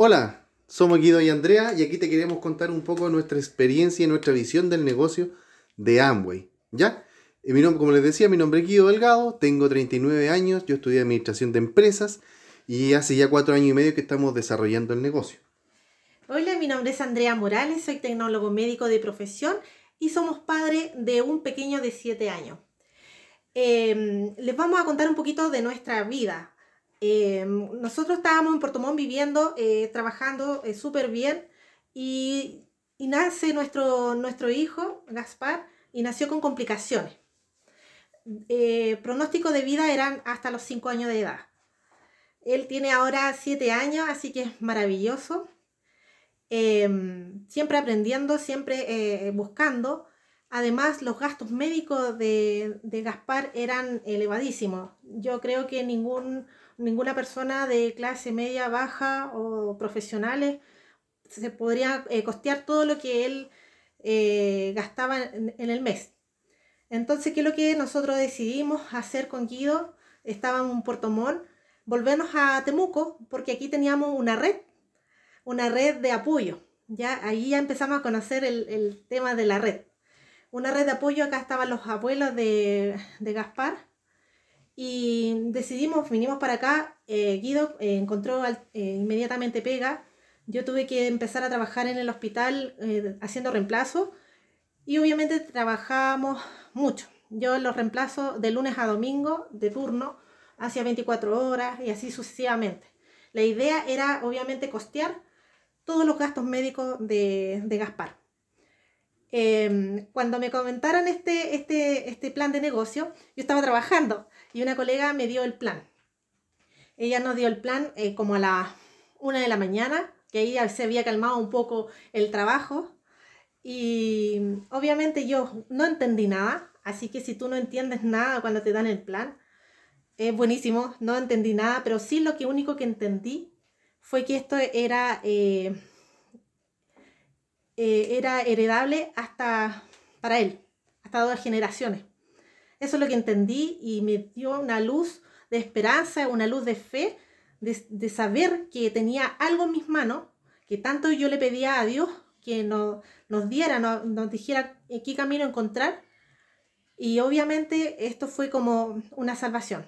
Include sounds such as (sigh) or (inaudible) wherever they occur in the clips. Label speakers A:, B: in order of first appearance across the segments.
A: Hola, somos Guido y Andrea y aquí te queremos contar un poco nuestra experiencia y nuestra visión del negocio de Amway. ¿Ya? Eh, mi nombre, como les decía, mi nombre es Guido Delgado, tengo 39 años, yo estudié Administración de Empresas y hace ya cuatro años y medio que estamos desarrollando el negocio.
B: Hola, mi nombre es Andrea Morales, soy tecnólogo médico de profesión y somos padre de un pequeño de 7 años. Em, les vamos a contar un poquito de nuestra vida. Em, nosotros estábamos en Puerto viviendo, eh, trabajando eh, súper bien y, nace nuestro, nuestro hijo, Gaspar, y nació con complicaciones. Eh, pronóstico de vida eran hasta los 5 años de edad. Él tiene ahora 7 años, así que es maravilloso. Em, siempre aprendiendo, siempre buscando. Además, los gastos médicos de, de Gaspar eran elevadísimos. Yo creo que ningún ninguna persona de clase media, baja o profesionales se podría eh, costear todo lo que él eh, gastaba en, el mes. Entonces, ¿qué es lo que nosotros decidimos hacer con Guido? Estábamos en Puerto Montt, volvernos a Temuco, porque aquí teníamos una red, una red de apoyo. Ya ahí ya empezamos a conocer el, tema de la red. Una red de apoyo, acá estaban los abuelos de, de Gaspar, y decidimos, vinimos para acá, eh, Guido eh, encontró eh, inmediatamente pega, yo tuve que empezar a trabajar en el hospital haciendo reemplazo y obviamente trabajamos mucho. Yo los reemplazo de lunes a domingo, de turno, hacia 24 horas y así sucesivamente. La idea era obviamente costear todos los gastos médicos de, de Gaspar. Em, cuando me comentaron este, este, este plan de negocio, yo estaba trabajando y una colega me dio el plan. Ella nos dio el plan eh, como a la una de la mañana, que ahí se había calmado un poco el trabajo. Y obviamente yo no entendí nada, así que si tú no entiendes nada cuando te dan el plan, es buenísimo, no entendí nada, pero sí lo que único que entendí fue que esto era eh, eh, era heredable hasta para él, hasta dos generaciones. Eso es lo que entendí y me dio una luz de esperanza, una luz de fe, de, saber que tenía algo en mis manos, que tanto yo le pedía a Dios que nos, nos diera, nos, dijera qué camino encontrar. Y obviamente esto fue como una salvación.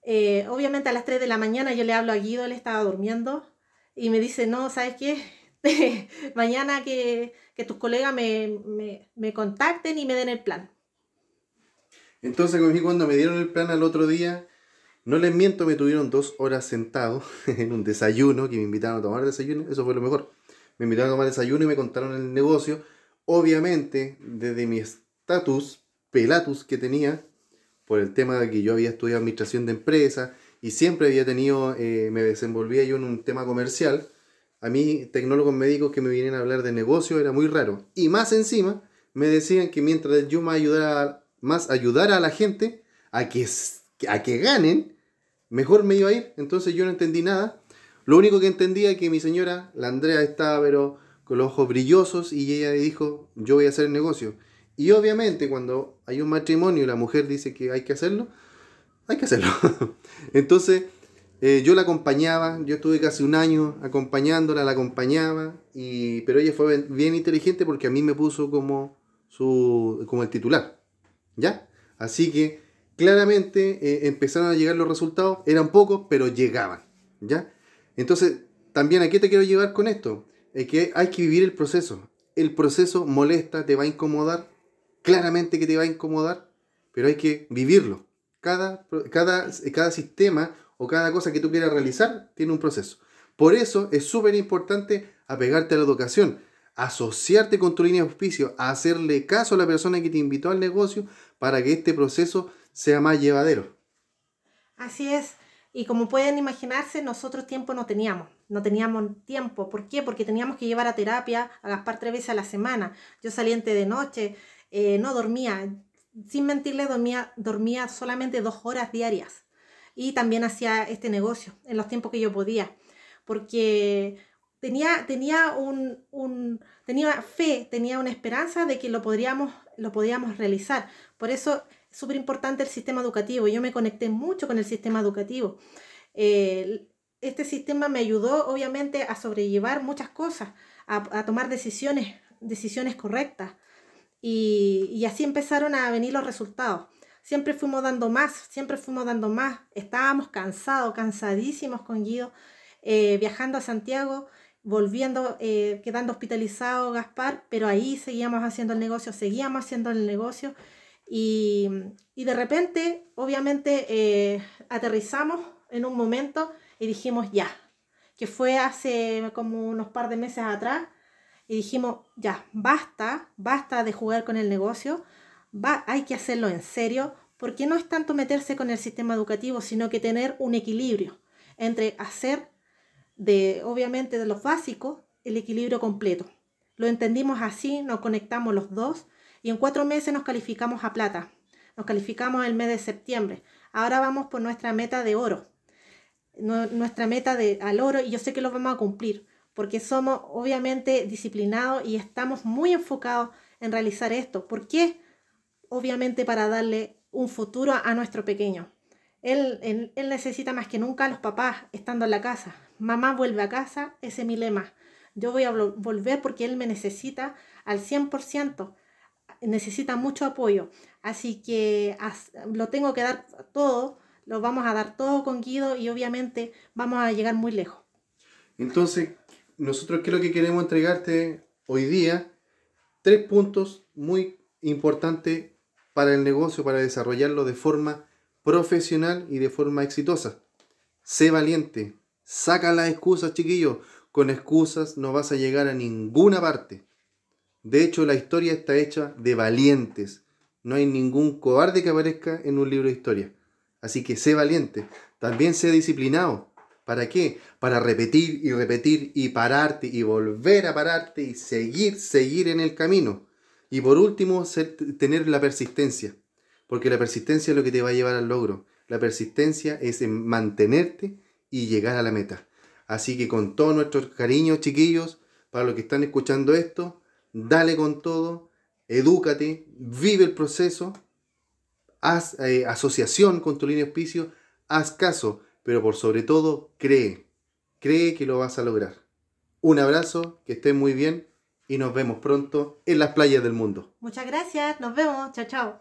B: Eh, obviamente a las 3 de la mañana yo le hablo a Guido, él estaba durmiendo y me dice, no, ¿sabes qué? (laughs) mañana que, tus colegas me, contacten y me den el plan.
A: Entonces, cuando me dieron el plan al otro día, no les miento, me tuvieron dos horas sentado (laughs) en un desayuno, que me invitaron a tomar desayuno, eso fue lo mejor. Me invitaron a tomar desayuno y me contaron el negocio. Obviamente, desde mi estatus, pelatus que tenía, por el tema de que yo había estudiado administración de empresas y siempre había tenido, eh, me desenvolvía yo en un tema comercial, a mí tecnólogos médicos que me vienen a hablar de negocio era muy raro. Y más encima me decían que mientras yo más ayudara, más ayudara a la gente a que, a que ganen, mejor me iba a ir. Entonces yo no entendí nada. Lo único que entendía es que mi señora, la Andrea, estaba pero con los ojos brillosos y ella dijo, yo voy a hacer el negocio. Y obviamente cuando hay un matrimonio y la mujer dice que hay que hacerlo, hay que hacerlo. (laughs) Entonces eh, yo la acompañaba, yo estuve casi un año acompañándola, la acompañaba, y, pero ella fue bien inteligente porque a mí me puso como, su, como el titular, ¿ya? Así que claramente eh, empezaron a llegar los resultados, eran pocos, pero llegaban, ¿ya? Entonces, también a qué te quiero llevar con esto, es que hay que vivir el proceso. El proceso molesta, te va a incomodar, claramente que te va a incomodar, pero hay que vivirlo. Cada, cada, cada sistema o cada cosa que tú quieras realizar tiene un proceso. Por eso es súper importante apegarte a la educación, asociarte con tu línea de auspicio, hacerle caso a la persona que te invitó al negocio para que este proceso sea más llevadero.
B: Así es. Y como pueden imaginarse, nosotros tiempo no teníamos. No teníamos tiempo. ¿Por qué? Porque teníamos que llevar a terapia a Gaspar tres veces a la semana. Yo saliente de noche, eh, no dormía. Sin mentirle, dormía, dormía solamente dos horas diarias y también hacía este negocio en los tiempos que yo podía, porque tenía, tenía, un, tenía fe, tenía una esperanza de que lo podríamos, lo podíamos realizar. Por eso es súper importante el sistema educativo. Yo me conecté mucho con el sistema educativo. es este sistema me ayudó obviamente a sobrellevar muchas cosas, a, tomar decisiones, decisiones correctas. Y, y, así empezaron a venir los resultados. Siempre fuimos dando más, siempre fuimos dando más. Estábamos cansados, cansadísimos con Guido, eh, viajando a Santiago, volviendo, eh, quedando hospitalizado Gaspar, pero ahí seguíamos haciendo el negocio, seguíamos haciendo el negocio. Y, y de repente, obviamente, eh, aterrizamos en un momento y dijimos ya, que fue hace como unos par de meses atrás, y dijimos ya, basta, basta de jugar con el negocio, va, hay que hacerlo en serio, porque no es tanto meterse con el sistema educativo, sino que tener un equilibrio entre hacer de, obviamente, de los básicos, el equilibrio completo. Lo entendimos así, nos conectamos los dos y en cuatro meses nos calificamos a plata. Nos calificamos el mes de septiembre. Ahora vamos por nuestra meta de oro nuestra meta de, al oro y yo sé que lo vamos a cumplir porque somos obviamente disciplinados y estamos muy enfocados en realizar esto. ¿Por qué? Obviamente para darle un futuro a, nuestro pequeño. Él, él, necesita más que nunca a los papás estando en la casa. Mamá vuelve a casa, ese es mi lema. Yo voy a volver porque él me necesita al 100%. Necesita mucho apoyo. Así que lo tengo que dar todo lo vamos a dar todo con Guido y obviamente vamos a llegar muy lejos.
A: Entonces, nosotros qué es lo que queremos entregarte hoy día, tres puntos muy importantes para el negocio, para desarrollarlo de forma profesional y de forma exitosa. Sé valiente, saca las excusas, chiquillos. Con excusas no vas a llegar a ninguna parte. De hecho, la historia está hecha de valientes. No hay ningún cobarde que aparezca en un libro de historia. Así que sé valiente. También sé disciplinado. ¿Para qué? Para repetir y repetir y pararte y volver a pararte y seguir, seguir en el camino. Y por último, tener la persistencia. Porque la persistencia es lo que te va a llevar al logro. La persistencia es en mantenerte y llegar a la meta. Así que con todo nuestro cariño, chiquillos, para los que están escuchando esto, dale con todo, edúcate, vive el proceso haz eh, asociación con tu línea de auspicio, haz caso, pero por sobre todo cree, cree que lo vas a lograr. Un abrazo, que estén muy bien y nos vemos pronto en las playas del mundo.
B: Muchas gracias, nos vemos, chao chao.